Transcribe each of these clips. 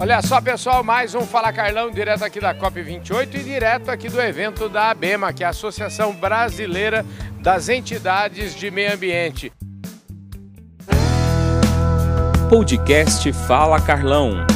Olha só, pessoal, mais um Fala Carlão, direto aqui da COP28 e direto aqui do evento da ABEMA, que é a Associação Brasileira das Entidades de Meio Ambiente. Podcast Fala Carlão.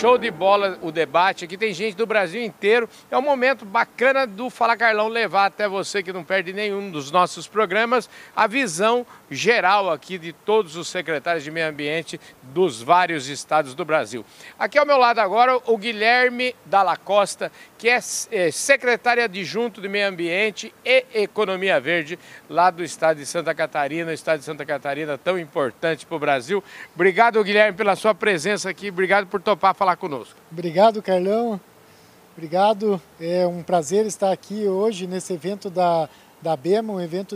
Show de bola o debate. Aqui tem gente do Brasil inteiro. É um momento bacana do Fala Carlão levar até você que não perde nenhum dos nossos programas a visão geral aqui de todos os secretários de meio ambiente dos vários estados do Brasil. Aqui ao meu lado agora o Guilherme Dalla Costa, que é, é secretário adjunto de meio ambiente e economia verde lá do estado de Santa Catarina, o estado de Santa Catarina tão importante para o Brasil. Obrigado, Guilherme, pela sua presença aqui. Obrigado por topar falar conosco. Obrigado, Carlão. Obrigado. É um prazer estar aqui hoje nesse evento da, da BEMA, um evento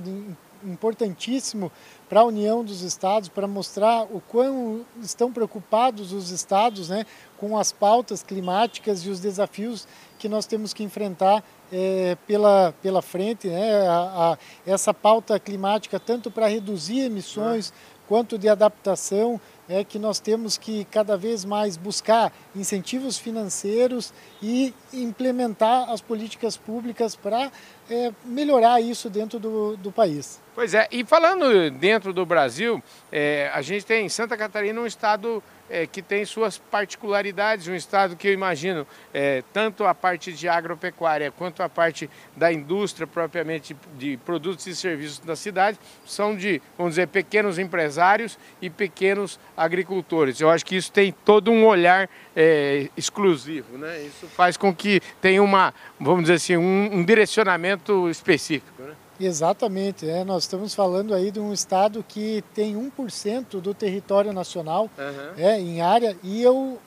importantíssimo para a união dos estados, para mostrar o quão estão preocupados os estados né, com as pautas climáticas e os desafios que nós temos que enfrentar é, pela, pela frente. Né, a, a, essa pauta climática, tanto para reduzir emissões quanto de adaptação, é que nós temos que cada vez mais buscar incentivos financeiros e implementar as políticas públicas para é, melhorar isso dentro do, do país. Pois é, e falando dentro do Brasil, é, a gente tem Santa Catarina um estado é, que tem suas particularidades, um estado que eu imagino, é, tanto a parte de agropecuária quanto a parte da indústria propriamente de produtos e serviços da cidade, são de, vamos dizer, pequenos empresários e pequenos agricultores. Eu acho que isso tem todo um olhar é, exclusivo, né? Isso faz com que tenha uma, vamos dizer assim, um, um direcionamento específico. Né? Exatamente, é, nós estamos falando aí de um estado que tem 1% do território nacional uhum. é, em área e eu,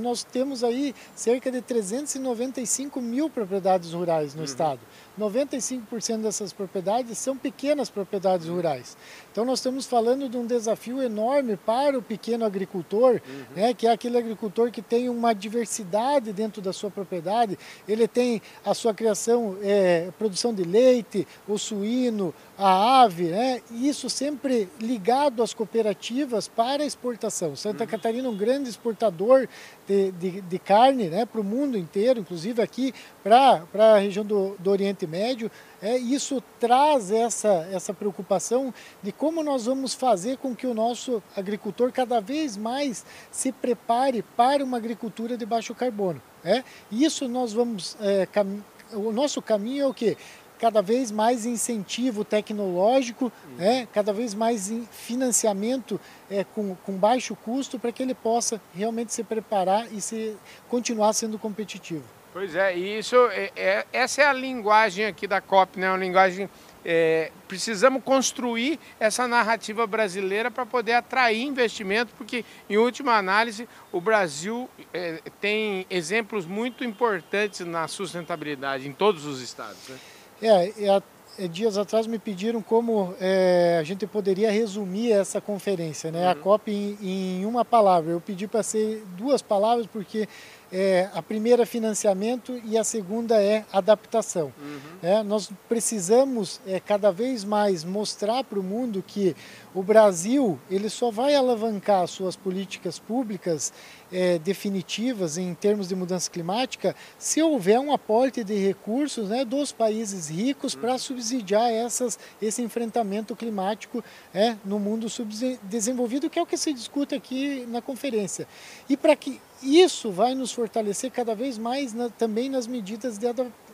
nós temos aí cerca de 395 mil propriedades rurais no uhum. estado. 95% dessas propriedades são pequenas propriedades rurais. Então nós estamos falando de um desafio enorme para o pequeno agricultor, uhum. né, que é aquele agricultor que tem uma diversidade dentro da sua propriedade. Ele tem a sua criação, é, produção de leite, o suíno, a ave, né? isso sempre ligado às cooperativas para exportação. Santa uhum. Catarina é um grande exportador de, de, de carne né? para o mundo inteiro, inclusive aqui para a região do, do Oriente Médio. É, isso traz essa, essa preocupação de como nós vamos fazer com que o nosso agricultor cada vez mais se prepare para uma agricultura de baixo carbono. É? Isso nós vamos. É, o nosso caminho é o quê? Cada vez mais incentivo tecnológico, né, cada vez mais financiamento é, com, com baixo custo para que ele possa realmente se preparar e se, continuar sendo competitivo. Pois é, e isso, é, é, essa é a linguagem aqui da COP, né? uma linguagem é, precisamos construir essa narrativa brasileira para poder atrair investimento, porque, em última análise, o Brasil é, tem exemplos muito importantes na sustentabilidade em todos os estados. Né? É, é, é, dias atrás me pediram como é, a gente poderia resumir essa conferência, né? Uhum. A COP em, em, uma palavra. Eu pedi para ser duas palavras porque é, a primeira é financiamento e a segunda é adaptação. Uhum. É, nós precisamos é, cada vez mais mostrar para o mundo que o Brasil ele só vai alavancar suas políticas públicas é, definitivas em termos de mudança climática se houver um aporte de recursos né, dos países ricos para uhum. subsidiar essas, esse enfrentamento climático é, no mundo subdesenvolvido, que é o que se discute aqui na conferência. E para que isso vai nos fortalecer cada vez mais na, também nas medidas de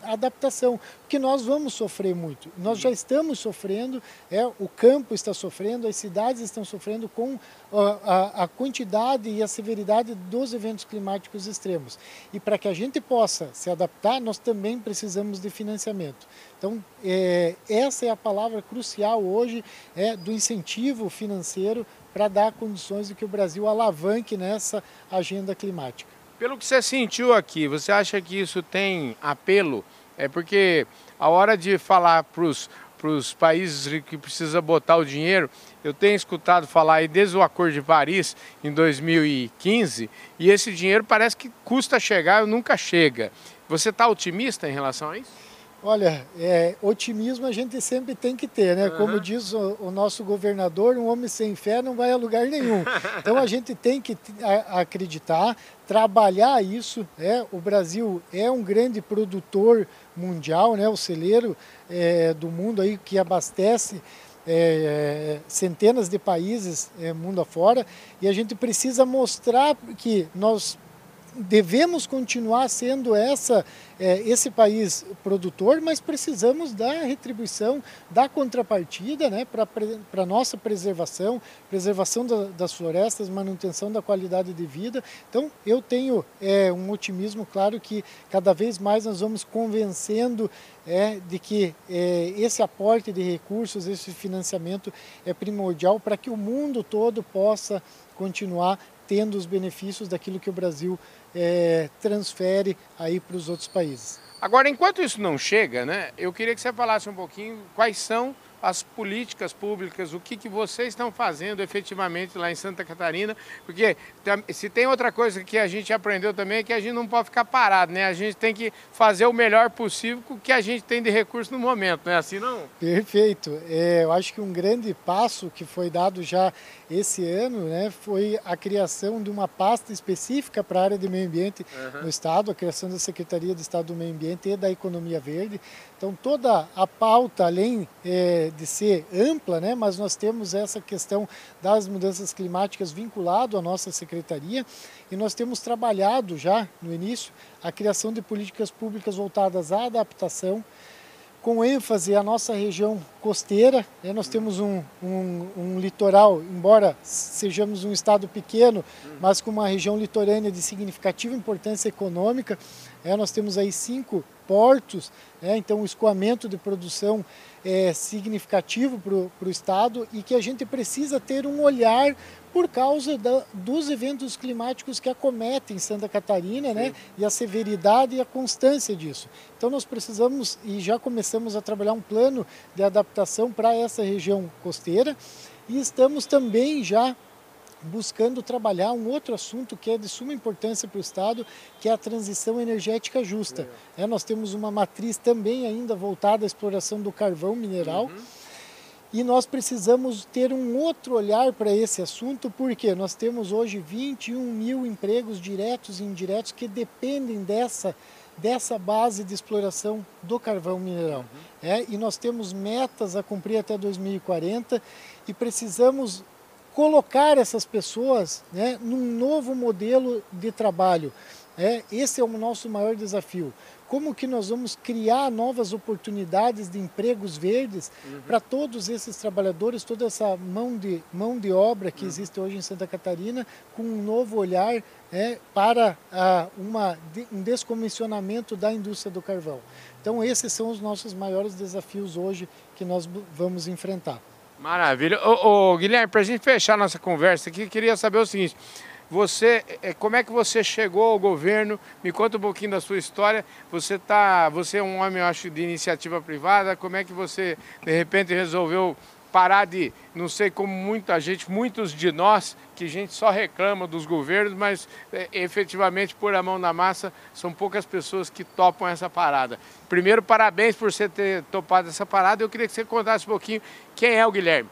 adaptação, porque nós vamos sofrer muito. Nós já estamos sofrendo, é, o campo está sofrendo, as cidades estão sofrendo com a, a, quantidade e a severidade dos eventos climáticos extremos. E para que a gente possa se adaptar, nós também precisamos de financiamento. Então, é, essa é a palavra crucial hoje é, do incentivo financeiro para dar condições de que o Brasil alavanque nessa agenda climática. Pelo que você sentiu aqui, você acha que isso tem apelo? É porque a hora de falar para os países que precisa botar o dinheiro, eu tenho escutado falar aí desde o Acordo de Paris em 2015 e esse dinheiro parece que custa chegar nunca chega. Você está otimista em relação a isso? Olha, é, otimismo a gente sempre tem que ter, né? Uhum. Como diz o, o, nosso governador, um homem sem fé não vai a lugar nenhum. Então a gente tem que acreditar, trabalhar isso. Né? O Brasil é um grande produtor mundial, né? O celeiro é, do mundo aí que abastece é, centenas de países é, mundo afora e a gente precisa mostrar que nós devemos continuar sendo essa, é, esse país produtor, mas precisamos da retribuição, da contrapartida né, para a nossa preservação, preservação da, das florestas, manutenção da qualidade de vida. Então, eu tenho é, um otimismo, claro, que cada vez mais nós vamos convencendo é, de que é, esse aporte de recursos, esse financiamento é primordial para que o mundo todo possa continuar tendo os benefícios daquilo que o Brasil é, transfere aí para os outros países. Agora, enquanto isso não chega, né, eu queria que você falasse um pouquinho quais são as políticas públicas, o que, que vocês estão fazendo efetivamente lá em Santa Catarina, porque se tem outra coisa que a gente aprendeu também é que a gente não pode ficar parado, né? A gente tem que fazer o melhor possível com o que a gente tem de recurso no momento, não é assim não? Perfeito. É, eu acho que um grande passo que foi dado já esse ano né, foi a criação de uma pasta específica para a área de meio ambiente uhum. no Estado, a criação da Secretaria de Estado do Meio Ambiente e da Economia Verde. Então, toda a pauta, além é, de ser ampla, né, mas nós temos essa questão das mudanças climáticas vinculado à nossa secretaria e nós temos trabalhado já no início a criação de políticas públicas voltadas à adaptação, com ênfase à nossa região costeira. Né? Nós temos um, um, um, litoral, embora sejamos um estado pequeno, mas com uma região litorânea de significativa importância econômica. É, nós temos aí cinco portos, né? então o escoamento de produção é significativo para o estado e que a gente precisa ter um olhar por causa da, dos eventos climáticos que acometem Santa Catarina, né? E a severidade e a constância disso. Então nós precisamos e já começamos a trabalhar um plano de adaptação para essa região costeira e estamos também já buscando trabalhar um outro assunto que é de suma importância para o Estado, que é a transição energética justa. É. É, nós temos uma matriz também ainda voltada à exploração do carvão mineral. Uhum e nós precisamos ter um outro olhar para esse assunto, porque nós temos hoje 21 mil empregos diretos e indiretos que dependem dessa, dessa base de exploração do carvão mineral. Uhum. É, e nós temos metas a cumprir até 2040 e precisamos colocar essas pessoas né, num novo modelo de trabalho. É, esse é o nosso maior desafio como que nós vamos criar novas oportunidades de empregos verdes uhum. para todos esses trabalhadores, toda essa mão de, mão de obra que uhum. existe hoje em Santa Catarina, com um novo olhar é, para ah, uma, um descomissionamento da indústria do carvão. Então esses são os nossos maiores desafios hoje que nós vamos enfrentar. Maravilha. Ô, ô Guilherme, para a gente fechar nossa conversa aqui, queria saber o seguinte, você, é, como é que você chegou ao governo? Me conta um pouquinho da sua história. Você tá, você é um homem, eu acho, de iniciativa privada. Como é que você de repente resolveu parar de, não sei como muita gente, muitos de nós, que a gente só reclama dos governos, mas é, efetivamente por a mão na massa são poucas pessoas que topam essa parada. Primeiro, parabéns por você ter topado essa parada. Eu queria que você contasse um pouquinho quem é o Guilherme.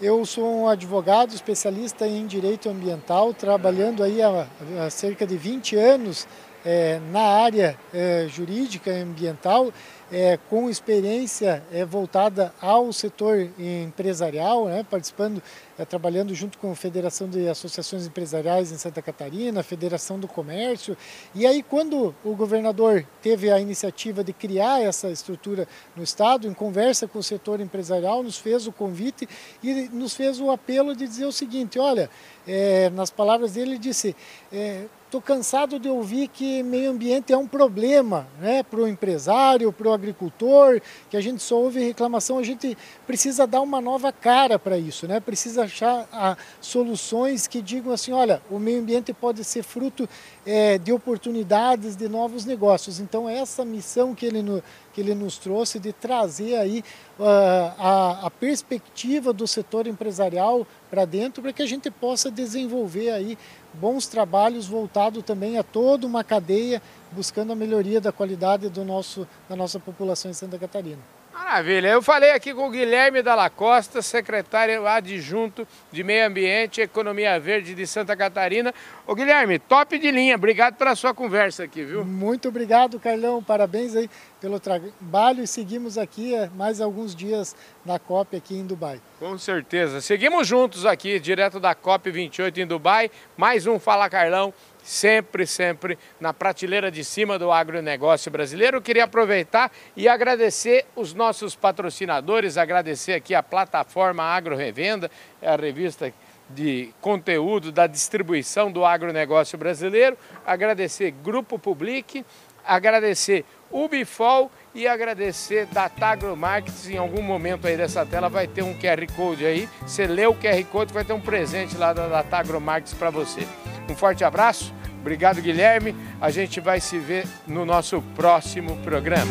Eu sou um advogado especialista em direito ambiental, trabalhando aí há, há cerca de 20 anos é, na área é, jurídica e ambiental é, com experiência é, voltada ao setor empresarial, né, participando, é, trabalhando junto com a Federação de Associações Empresariais em Santa Catarina, a Federação do Comércio. E aí, quando o governador teve a iniciativa de criar essa estrutura no Estado, em conversa com o setor empresarial, nos fez o convite e nos fez o apelo de dizer o seguinte: olha, é, nas palavras dele, ele disse Estou cansado de ouvir que meio ambiente é um problema né, para o empresário, para o agricultor, que a gente só ouve reclamação. A gente precisa dar uma nova cara para isso, né? precisa achar ah, soluções que digam assim: olha, o meio ambiente pode ser fruto é, de oportunidades, de novos negócios. Então, essa missão que ele, no, que ele nos trouxe de trazer aí uh, a, a perspectiva do setor empresarial para dentro para que a gente possa desenvolver aí bons trabalhos voltado também a toda uma cadeia buscando a melhoria da qualidade do nosso, da nossa população em Santa Catarina. Maravilha. Eu falei aqui com o Guilherme Dalla Costa, secretário adjunto de Meio Ambiente e Economia Verde de Santa Catarina. Ô Guilherme, top de linha. Obrigado pela sua conversa aqui, viu? Muito obrigado, Carlão. Parabéns aí pelo trabalho e seguimos aqui eh, mais alguns dias na COP aqui em Dubai. Com certeza. Seguimos juntos aqui, direto da COP 28 em Dubai. Mais um Fala Carlão sempre, sempre na prateleira de cima do agronegócio brasileiro. Eu queria aproveitar e agradecer os nossos patrocinadores, agradecer aqui a plataforma Agro Revenda, é a revista de conteúdo da distribuição do agronegócio brasileiro, agradecer Grupo Public, agradecer Ubifol e agradecer Datagro Markets. Em algum momento aí dessa tela vai ter um QR Code aí. Você lê o QR Code, vai ter um presente lá da Datagro Markets para você. Um forte abraço, obrigado Guilherme. A gente vai se ver no nosso próximo programa.